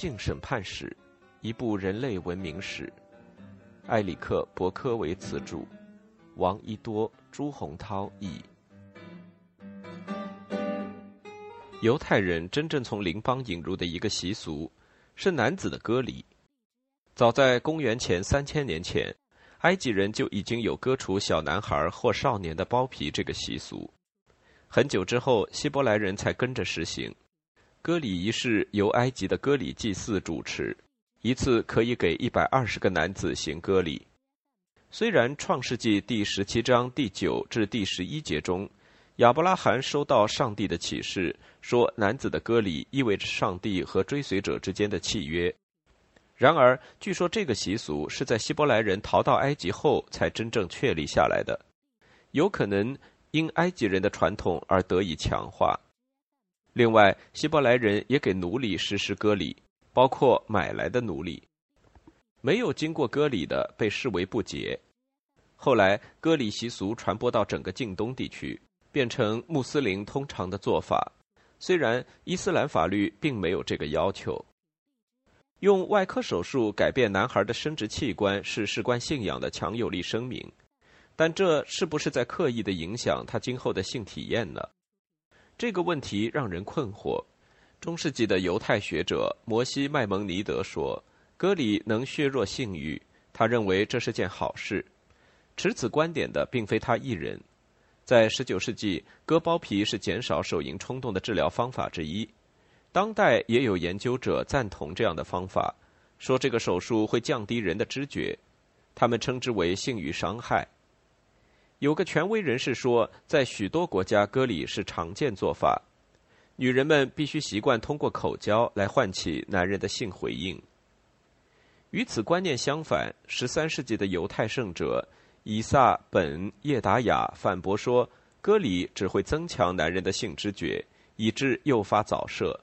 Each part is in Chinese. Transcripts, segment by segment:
性审判史》，一部人类文明史。埃里克·伯科维茨著，王一多、朱洪涛译。犹太人真正从邻邦引入的一个习俗，是男子的割礼。早在公元前三千年前，埃及人就已经有割除小男孩或少年的包皮这个习俗。很久之后，希伯来人才跟着实行。割礼仪式由埃及的割礼祭祀主持，一次可以给一百二十个男子行割礼。虽然《创世纪》第十七章第九至第十一节中，亚伯拉罕收到上帝的启示，说男子的割礼意味着上帝和追随者之间的契约。然而，据说这个习俗是在希伯来人逃到埃及后才真正确立下来的，有可能因埃及人的传统而得以强化。另外，希伯来人也给奴隶实施割礼，包括买来的奴隶。没有经过割礼的被视为不洁。后来，割礼习俗传播到整个近东地区，变成穆斯林通常的做法。虽然伊斯兰法律并没有这个要求。用外科手术改变男孩的生殖器官是事关信仰的强有力声明，但这是不是在刻意的影响他今后的性体验呢？这个问题让人困惑。中世纪的犹太学者摩西·麦蒙尼德说：“割礼能削弱性欲，他认为这是件好事。”持此观点的并非他一人。在19世纪，割包皮是减少手淫冲动的治疗方法之一。当代也有研究者赞同这样的方法，说这个手术会降低人的知觉，他们称之为性欲伤害。有个权威人士说，在许多国家，割礼是常见做法。女人们必须习惯通过口交来唤起男人的性回应。与此观念相反，十三世纪的犹太圣者以撒本叶达雅反驳说，割礼只会增强男人的性知觉，以致诱发早射。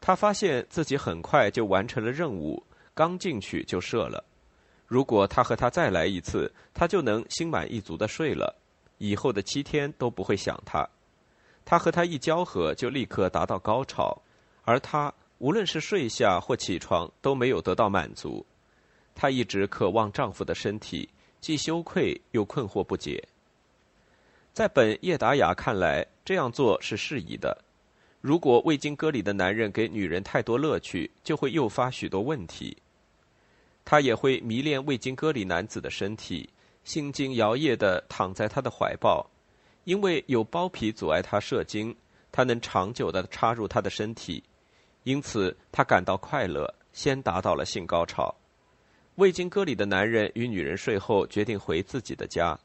他发现自己很快就完成了任务，刚进去就射了。如果他和他再来一次，他就能心满意足的睡了，以后的七天都不会想他。他和他一交合，就立刻达到高潮，而他无论是睡下或起床都没有得到满足。她一直渴望丈夫的身体，既羞愧又困惑不解。在本叶达雅看来，这样做是适宜的。如果未经割礼的男人给女人太多乐趣，就会诱发许多问题。他也会迷恋未经割礼男子的身体，心惊摇曳地躺在他的怀抱，因为有包皮阻碍他射精，他能长久地插入他的身体，因此他感到快乐，先达到了性高潮。未经割礼的男人与女人睡后决定回自己的家，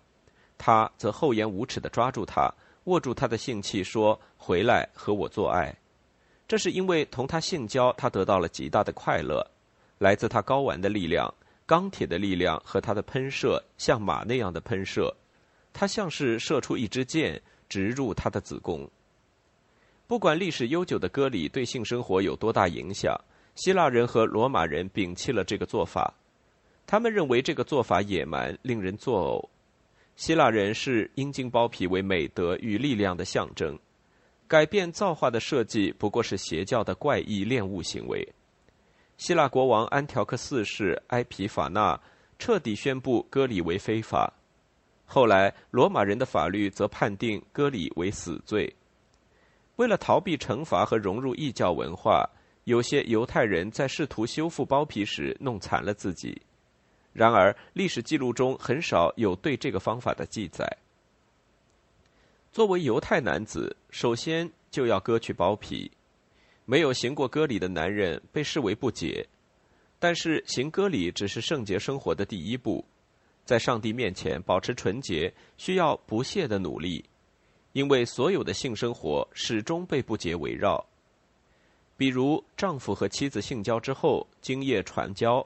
他则厚颜无耻地抓住她，握住她的性器，说：“回来和我做爱。”这是因为同他性交，他得到了极大的快乐。来自他睾丸的力量、钢铁的力量和他的喷射，像马那样的喷射，它像是射出一支箭，直入他的子宫。不管历史悠久的割礼对性生活有多大影响，希腊人和罗马人摒弃了这个做法。他们认为这个做法野蛮，令人作呕。希腊人视阴茎包皮为美德与力量的象征，改变造化的设计不过是邪教的怪异恋物行为。希腊国王安条克四世埃皮法纳彻底宣布割礼为非法。后来，罗马人的法律则判定割礼为死罪。为了逃避惩罚和融入异教文化，有些犹太人在试图修复包皮时弄残了自己。然而，历史记录中很少有对这个方法的记载。作为犹太男子，首先就要割去包皮。没有行过割礼的男人被视为不洁，但是行割礼只是圣洁生活的第一步，在上帝面前保持纯洁需要不懈的努力，因为所有的性生活始终被不洁围绕。比如丈夫和妻子性交之后精液传交，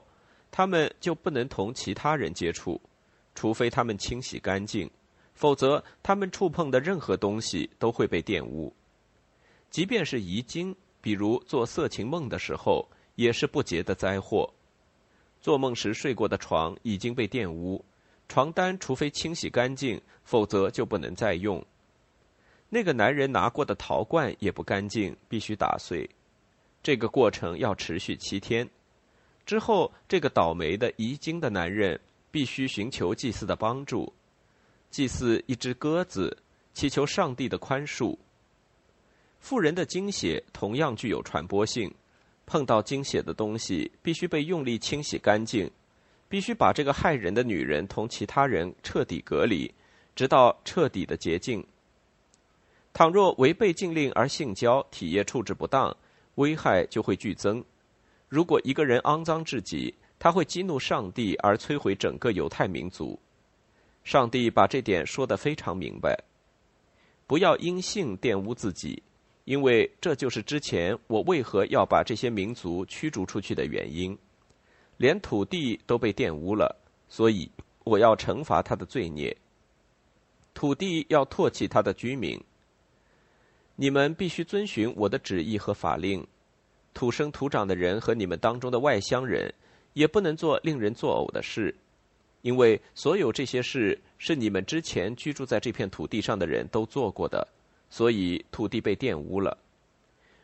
他们就不能同其他人接触，除非他们清洗干净，否则他们触碰的任何东西都会被玷污，即便是遗精。比如做色情梦的时候，也是不洁的灾祸。做梦时睡过的床已经被玷污，床单除非清洗干净，否则就不能再用。那个男人拿过的陶罐也不干净，必须打碎。这个过程要持续七天。之后，这个倒霉的遗精的男人必须寻求祭祀的帮助，祭祀一只鸽子，祈求上帝的宽恕。妇人的精血同样具有传播性，碰到精血的东西必须被用力清洗干净，必须把这个害人的女人同其他人彻底隔离，直到彻底的洁净。倘若违背禁令而性交，体液处置不当，危害就会剧增。如果一个人肮脏至极，他会激怒上帝而摧毁整个犹太民族。上帝把这点说得非常明白：不要因性玷污自己。因为这就是之前我为何要把这些民族驱逐出去的原因，连土地都被玷污了，所以我要惩罚他的罪孽。土地要唾弃他的居民。你们必须遵循我的旨意和法令。土生土长的人和你们当中的外乡人，也不能做令人作呕的事，因为所有这些事是你们之前居住在这片土地上的人都做过的。所以土地被玷污了。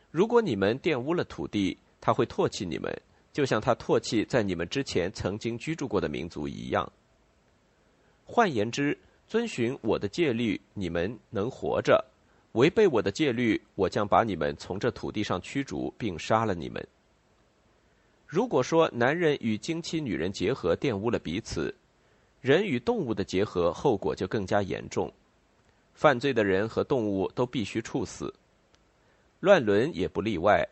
如果你们玷污了土地，他会唾弃你们，就像他唾弃在你们之前曾经居住过的民族一样。换言之，遵循我的戒律，你们能活着；违背我的戒律，我将把你们从这土地上驱逐，并杀了你们。如果说男人与经期女人结合玷污了彼此，人与动物的结合后果就更加严重。犯罪的人和动物都必须处死，乱伦也不例外，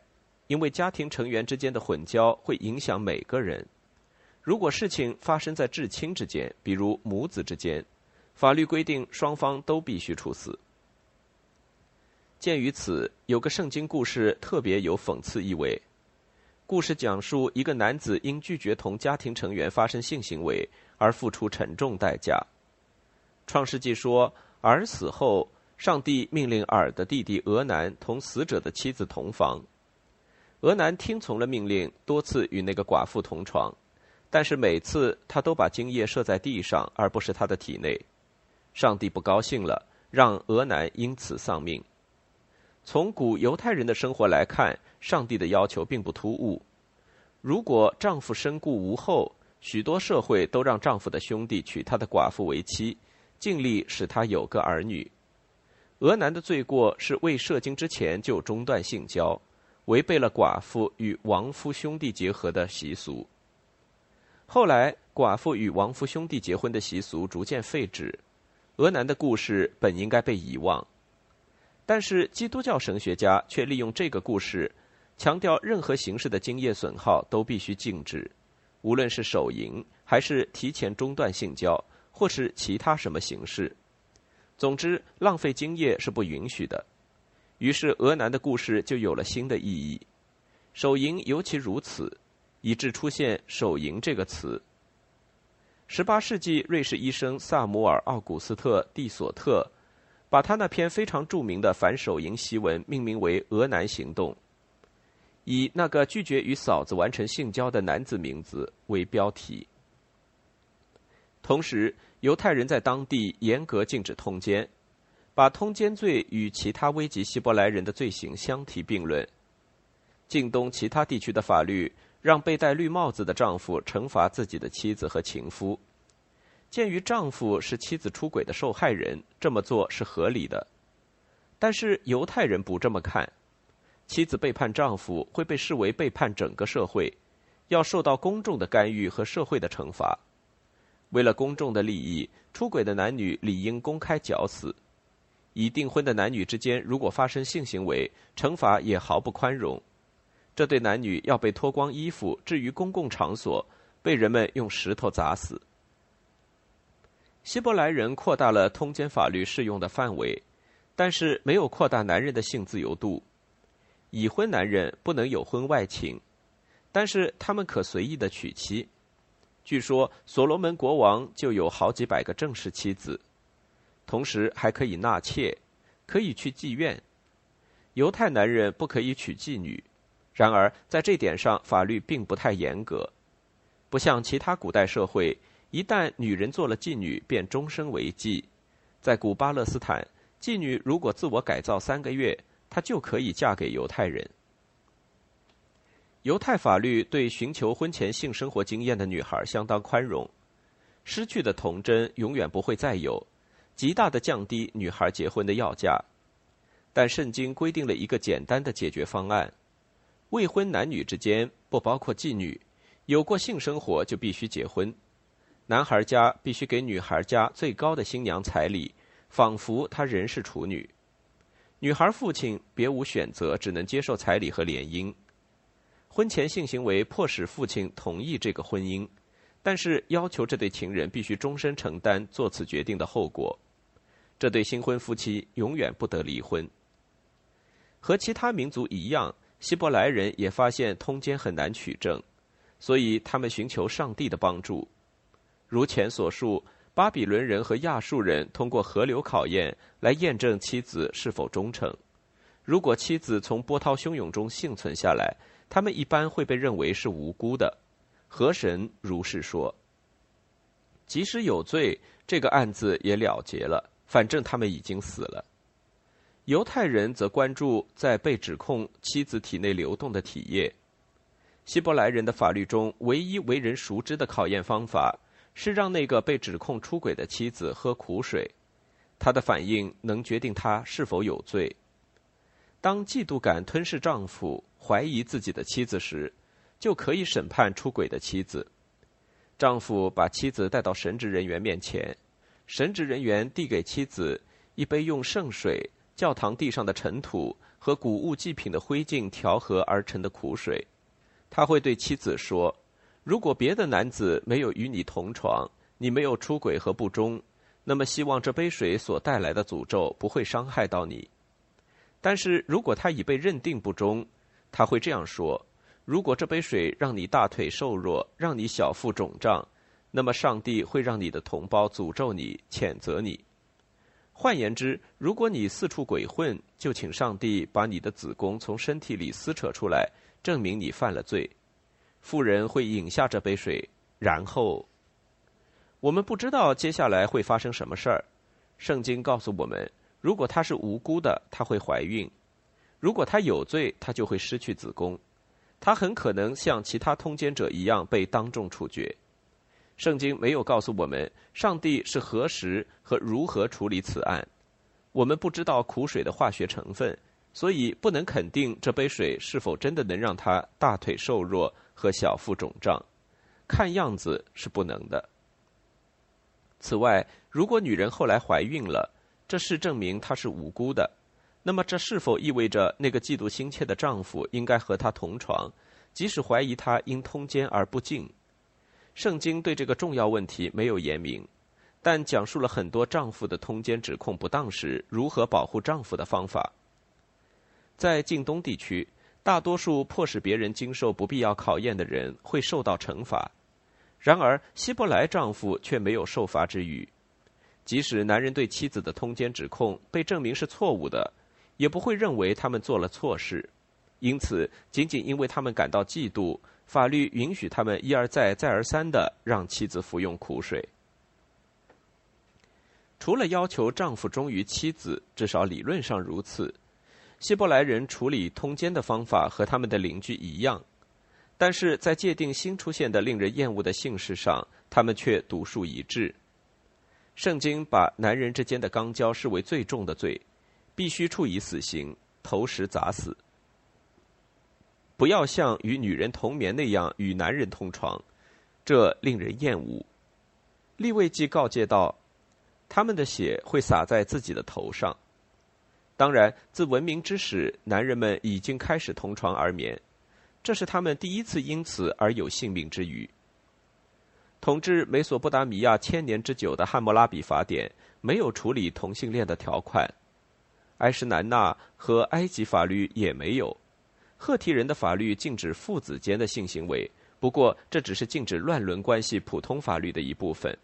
因为家庭成员之间的混交会影响每个人。如果事情发生在至亲之间，比如母子之间，法律规定双方都必须处死。鉴于此，有个圣经故事特别有讽刺意味。故事讲述一个男子因拒绝同家庭成员发生性行为而付出沉重代价。创世纪说。而死后，上帝命令尔的弟弟俄南同死者的妻子同房。俄南听从了命令，多次与那个寡妇同床，但是每次他都把精液射在地上，而不是他的体内。上帝不高兴了，让俄南因此丧命。从古犹太人的生活来看，上帝的要求并不突兀。如果丈夫身故无后，许多社会都让丈夫的兄弟娶他的寡妇为妻。尽力使他有个儿女。俄男的罪过是未射精之前就中断性交，违背了寡妇与亡夫兄弟结合的习俗。后来，寡妇与亡夫兄弟结婚的习俗逐渐废止，俄男的故事本应该被遗忘。但是，基督教神学家却利用这个故事，强调任何形式的精液损耗都必须禁止，无论是手淫还是提前中断性交。或是其他什么形式，总之，浪费精液是不允许的。于是，俄南的故事就有了新的意义。手淫尤其如此，以致出现“手淫”这个词。十八世纪，瑞士医生萨姆尔·奥古斯特·蒂索特把他那篇非常著名的反手淫檄文命名为“俄南行动”，以那个拒绝与嫂子完成性交的男子名字为标题。同时，犹太人在当地严格禁止通奸，把通奸罪与其他危及希伯来人的罪行相提并论。近东其他地区的法律让被戴绿帽子的丈夫惩罚自己的妻子和情夫。鉴于丈夫是妻子出轨的受害人，这么做是合理的。但是犹太人不这么看，妻子背叛丈夫会被视为背叛整个社会，要受到公众的干预和社会的惩罚。为了公众的利益，出轨的男女理应公开绞死；已订婚的男女之间如果发生性行为，惩罚也毫不宽容。这对男女要被脱光衣服置于公共场所，被人们用石头砸死。希伯来人扩大了通奸法律适用的范围，但是没有扩大男人的性自由度。已婚男人不能有婚外情，但是他们可随意的娶妻。据说所罗门国王就有好几百个正式妻子，同时还可以纳妾，可以去妓院。犹太男人不可以娶妓女，然而在这点上法律并不太严格，不像其他古代社会，一旦女人做了妓女，便终身为妓。在古巴勒斯坦，妓女如果自我改造三个月，她就可以嫁给犹太人。犹太法律对寻求婚前性生活经验的女孩相当宽容，失去的童真永远不会再有，极大的降低女孩结婚的要价。但圣经规定了一个简单的解决方案：未婚男女之间（不包括妓女）有过性生活就必须结婚，男孩家必须给女孩家最高的新娘彩礼，仿佛她仍是处女。女孩父亲别无选择，只能接受彩礼和联姻。婚前性行为迫使父亲同意这个婚姻，但是要求这对情人必须终身承担做此决定的后果。这对新婚夫妻永远不得离婚。和其他民族一样，希伯来人也发现通奸很难取证，所以他们寻求上帝的帮助。如前所述，巴比伦人和亚述人通过河流考验来验证妻子是否忠诚。如果妻子从波涛汹涌中幸存下来，他们一般会被认为是无辜的，河神如是说。即使有罪，这个案子也了结了，反正他们已经死了。犹太人则关注在被指控妻子体内流动的体液。希伯来人的法律中唯一为人熟知的考验方法是让那个被指控出轨的妻子喝苦水，他的反应能决定他是否有罪。当嫉妒感吞噬丈夫。怀疑自己的妻子时，就可以审判出轨的妻子。丈夫把妻子带到神职人员面前，神职人员递给妻子一杯用圣水、教堂地上的尘土和谷物祭品的灰烬调和而成的苦水。他会对妻子说：“如果别的男子没有与你同床，你没有出轨和不忠，那么希望这杯水所带来的诅咒不会伤害到你。但是如果他已被认定不忠，”他会这样说：“如果这杯水让你大腿瘦弱，让你小腹肿胀，那么上帝会让你的同胞诅咒你、谴责你。换言之，如果你四处鬼混，就请上帝把你的子宫从身体里撕扯出来，证明你犯了罪。妇人会饮下这杯水，然后我们不知道接下来会发生什么事儿。圣经告诉我们，如果她是无辜的，她会怀孕。”如果他有罪，他就会失去子宫，他很可能像其他通奸者一样被当众处决。圣经没有告诉我们上帝是何时和如何处理此案，我们不知道苦水的化学成分，所以不能肯定这杯水是否真的能让他大腿瘦弱和小腹肿胀。看样子是不能的。此外，如果女人后来怀孕了，这是证明她是无辜的。那么，这是否意味着那个嫉妒心切的丈夫应该和她同床，即使怀疑她因通奸而不敬？圣经对这个重要问题没有言明，但讲述了很多丈夫的通奸指控不当时如何保护丈夫的方法。在近东地区，大多数迫使别人经受不必要考验的人会受到惩罚，然而希伯来丈夫却没有受罚之余。即使男人对妻子的通奸指控被证明是错误的。也不会认为他们做了错事，因此，仅仅因为他们感到嫉妒，法律允许他们一而再、再而三的让妻子服用苦水。除了要求丈夫忠于妻子，至少理论上如此，希伯来人处理通奸的方法和他们的邻居一样，但是在界定新出现的令人厌恶的姓氏上，他们却独树一帜。圣经把男人之间的肛交视为最重的罪。必须处以死刑，投石砸死。不要像与女人同眠那样与男人同床，这令人厌恶。利未记告诫道：“他们的血会洒在自己的头上。”当然，自文明之始，男人们已经开始同床而眠，这是他们第一次因此而有性命之余。统治美索不达米亚千年之久的汉谟拉比法典没有处理同性恋的条款。埃什南纳和埃及法律也没有，赫提人的法律禁止父子间的性行为，不过这只是禁止乱伦关系普通法律的一部分。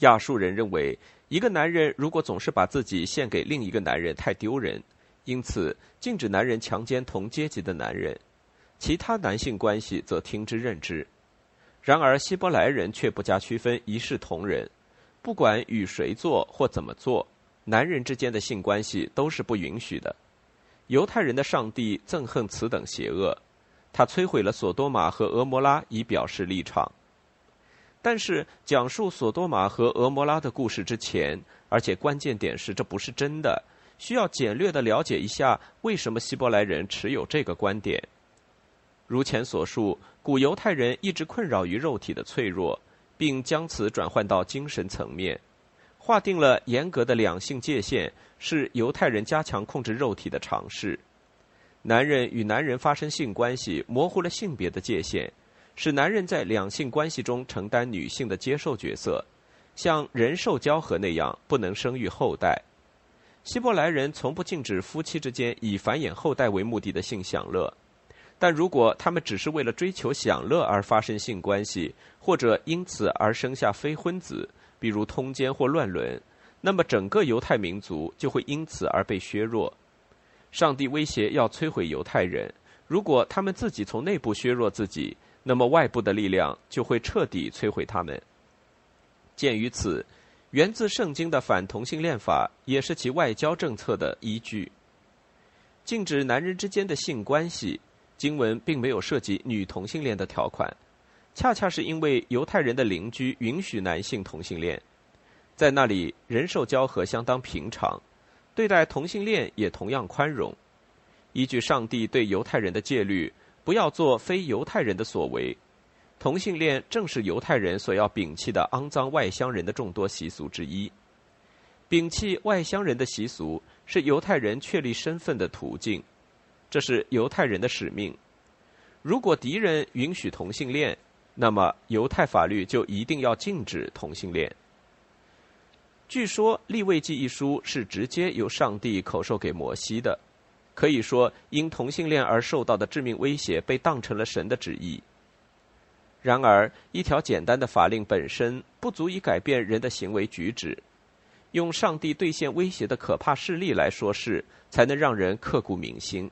亚述人认为，一个男人如果总是把自己献给另一个男人太丢人，因此禁止男人强奸同阶级的男人，其他男性关系则听之任之。然而希伯来人却不加区分，一视同仁，不管与谁做或怎么做。男人之间的性关系都是不允许的。犹太人的上帝憎恨此等邪恶，他摧毁了索多玛和俄摩拉，以表示立场。但是，讲述索多玛和俄摩拉的故事之前，而且关键点是这不是真的，需要简略的了解一下为什么希伯来人持有这个观点。如前所述，古犹太人一直困扰于肉体的脆弱，并将此转换到精神层面，划定了严格的两性界限，是犹太人加强控制肉体的尝试。男人与男人发生性关系，模糊了性别的界限，使男人在两性关系中承担女性的接受角色，像人兽交合那样不能生育后代。希伯来人从不禁止夫妻之间以繁衍后代为目的的性享乐。但如果他们只是为了追求享乐而发生性关系，或者因此而生下非婚子，比如通奸或乱伦，那么整个犹太民族就会因此而被削弱。上帝威胁要摧毁犹太人，如果他们自己从内部削弱自己，那么外部的力量就会彻底摧毁他们。鉴于此，源自圣经的反同性恋法也是其外交政策的依据，禁止男人之间的性关系。经文并没有涉及女同性恋的条款，恰恰是因为犹太人的邻居允许男性同性恋，在那里人兽交合相当平常，对待同性恋也同样宽容。依据上帝对犹太人的戒律，不要做非犹太人的所为，同性恋正是犹太人所要摒弃的肮脏外乡人的众多习俗之一。摒弃外乡人的习俗是犹太人确立身份的途径。这是犹太人的使命。如果敌人允许同性恋，那么犹太法律就一定要禁止同性恋。据说《立位记》一书是直接由上帝口授给摩西的，可以说因同性恋而受到的致命威胁被当成了神的旨意。然而，一条简单的法令本身不足以改变人的行为举止，用上帝兑现威胁的可怕事例来说事，才能让人刻骨铭心。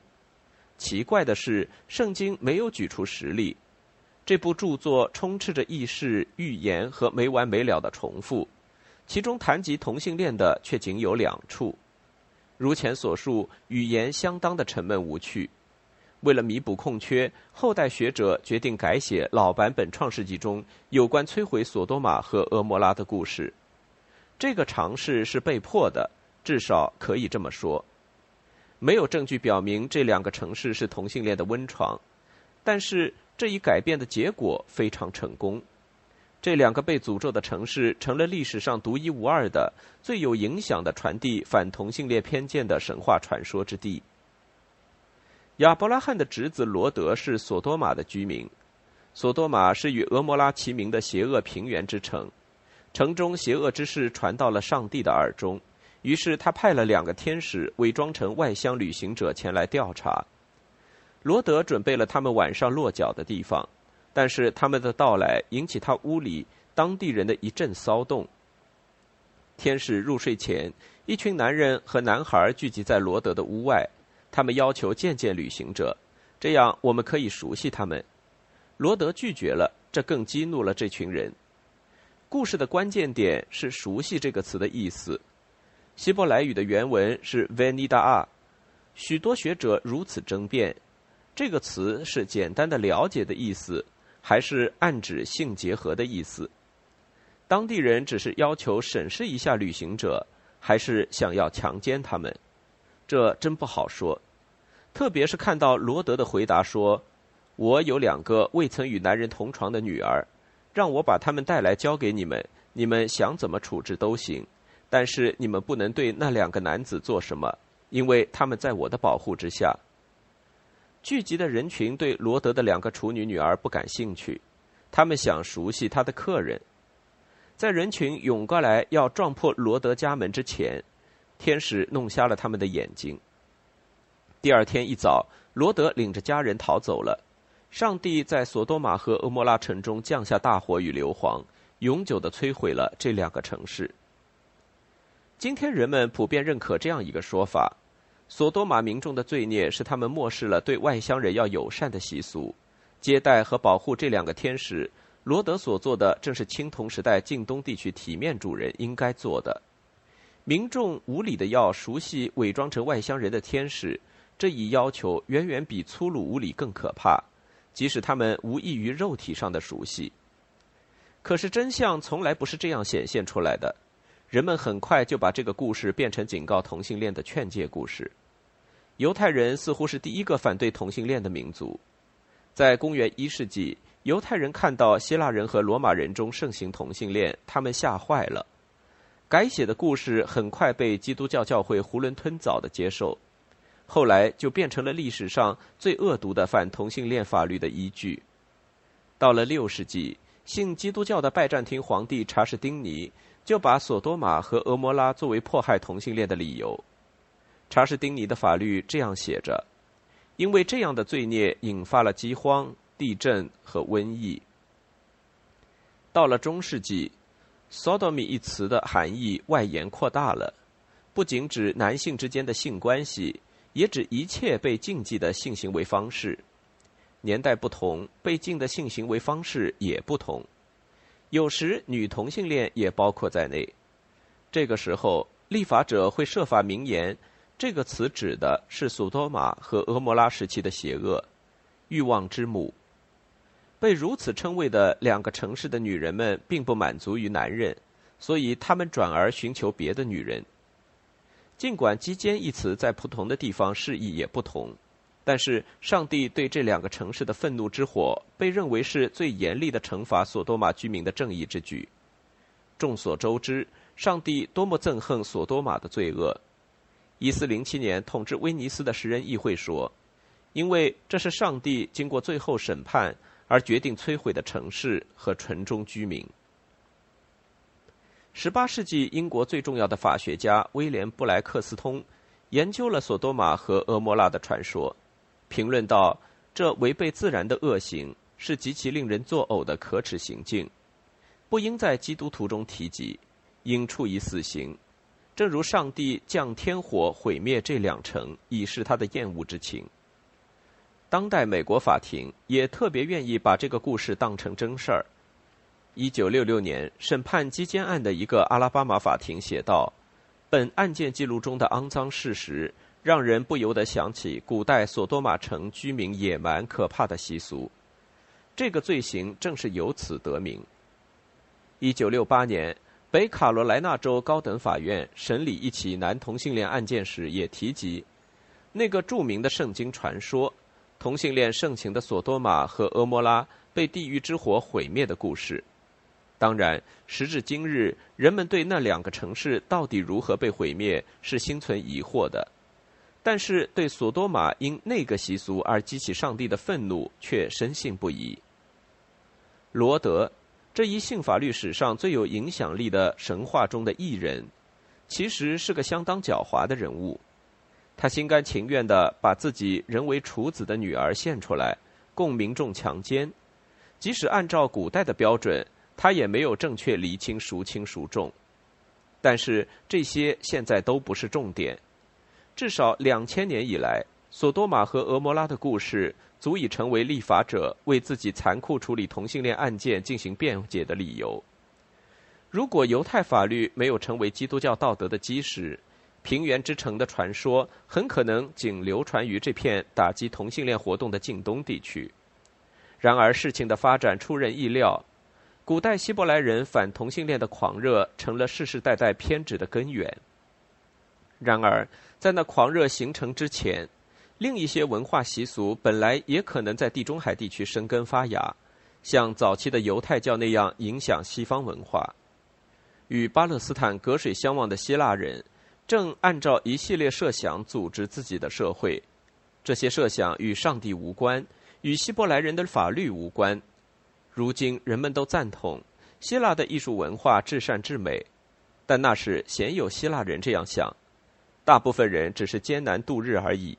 奇怪的是，圣经没有举出实例。这部著作充斥着轶事、预言和没完没了的重复，其中谈及同性恋的却仅有两处。如前所述，语言相当的沉闷无趣。为了弥补空缺，后代学者决定改写老版本《创世纪》中有关摧毁索多玛和俄摩拉的故事。这个尝试是被迫的，至少可以这么说。没有证据表明这两个城市是同性恋的温床，但是这一改变的结果非常成功。这两个被诅咒的城市成了历史上独一无二的、最有影响的传递反同性恋偏见的神话传说之地。亚伯拉罕的侄子罗德是索多玛的居民，索多玛是与俄摩拉齐名的邪恶平原之城，城中邪恶之事传到了上帝的耳中。于是他派了两个天使伪装成外乡旅行者前来调查。罗德准备了他们晚上落脚的地方，但是他们的到来引起他屋里当地人的一阵骚动。天使入睡前，一群男人和男孩聚集在罗德的屋外，他们要求见见旅行者，这样我们可以熟悉他们。罗德拒绝了，这更激怒了这群人。故事的关键点是“熟悉”这个词的意思。希伯来语的原文是 “venidaa”，许多学者如此争辩：这个词是简单的了解的意思，还是暗指性结合的意思？当地人只是要求审视一下旅行者，还是想要强奸他们？这真不好说。特别是看到罗德的回答说：“我有两个未曾与男人同床的女儿，让我把他们带来交给你们，你们想怎么处置都行。”但是你们不能对那两个男子做什么，因为他们在我的保护之下。聚集的人群对罗德的两个处女女儿不感兴趣，他们想熟悉他的客人。在人群涌过来要撞破罗德家门之前，天使弄瞎了他们的眼睛。第二天一早，罗德领着家人逃走了。上帝在索多玛和俄摩拉城中降下大火与硫磺，永久的摧毁了这两个城市。今天人们普遍认可这样一个说法：索多玛民众的罪孽是他们漠视了对外乡人要友善的习俗。接待和保护这两个天使，罗德所做的正是青铜时代近东地区体面主人应该做的。民众无理的要熟悉伪装成外乡人的天使，这一要求远远比粗鲁无礼更可怕。即使他们无异于肉体上的熟悉。可是真相从来不是这样显现出来的，人们很快就把这个故事变成警告同性恋的劝诫故事。犹太人似乎是第一个反对同性恋的民族，在公元一世纪，犹太人看到希腊人和罗马人中盛行同性恋，他们吓坏了。改写的故事很快被基督教教会囫囵吞枣的接受，后来就变成了历史上最恶毒的反同性恋法律的依据。到了六世纪。信基督教的拜占庭皇帝查士丁尼就把索多玛和俄摩拉作为迫害同性恋的理由。查士丁尼的法律这样写着：因为这样的罪孽引发了饥荒、地震和瘟疫。到了中世纪，“sodomy” 一词的含义外延扩大了，不仅指男性之间的性关系，也指一切被禁忌的性行为方式。年代不同，被禁的性行为方式也不同，有时女同性恋也包括在内。这个时候，立法者会设法明言，这个词指的是索多玛和俄摩拉时期的邪恶，欲望之母。被如此称谓的两个城市的女人们并不满足于男人，所以她们转而寻求别的女人。尽管“基奸”一词在不同的地方释义也不同。但是，上帝对这两个城市的愤怒之火被认为是最严厉的惩罚索多玛居民的正义之举。众所周知，上帝多么憎恨索多玛的罪恶。一四零七年统治威尼斯的十人议会说：“因为这是上帝经过最后审判而决定摧毁的城市和城中居民。”十八世纪英国最重要的法学家威廉布莱克斯通研究了索多玛和俄摩拉的传说。评论道：“这违背自然的恶行是极其令人作呕的可耻行径，不应在基督徒中提及，应处以死刑。正如上帝降天火毁灭这两城，以示他的厌恶之情。当代美国法庭也特别愿意把这个故事当成真事儿。一九六六年审判基奸案的一个阿拉巴马法庭写道：本案件记录中的肮脏事实。”让人不由得想起古代索多玛城居民野蛮可怕的习俗，这个罪行正是由此得名。一九六八年，北卡罗来纳州高等法院审理一起男同性恋案件时，也提及那个著名的圣经传说——同性恋盛行的索多玛和俄摩拉被地狱之火毁灭的故事。当然，时至今日，人们对那两个城市到底如何被毁灭是心存疑惑的。但是，对索多玛因那个习俗而激起上帝的愤怒，却深信不疑。罗德这一性法律史上最有影响力的神话中的艺人，其实是个相当狡猾的人物。他心甘情愿地把自己人为处子的女儿献出来，供民众强奸。即使按照古代的标准，他也没有正确厘清孰轻孰重。但是这些现在都不是重点。至少两千年以来，索多玛和俄摩拉的故事足以成为立法者为自己残酷处理同性恋案件进行辩解的理由。如果犹太法律没有成为基督教道德的基石，平原之城的传说很可能仅流传于这片打击同性恋活动的近东地区。然而，事情的发展出人意料，古代希伯来人反同性恋的狂热成了世世代代偏执的根源。然而，在那狂热形成之前，另一些文化习俗本来也可能在地中海地区生根发芽，像早期的犹太教那样影响西方文化。与巴勒斯坦隔水相望的希腊人，正按照一系列设想组织自己的社会。这些设想与上帝无关，与希伯来人的法律无关。如今人们都赞同希腊的艺术文化至善至美，但那是鲜有希腊人这样想。大部分人只是艰难度日而已，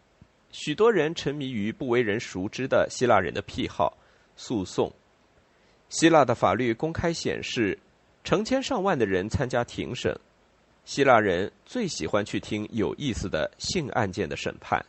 许多人沉迷于不为人熟知的希腊人的癖好——诉讼。希腊的法律公开显示，成千上万的人参加庭审。希腊人最喜欢去听有意思的性案件的审判。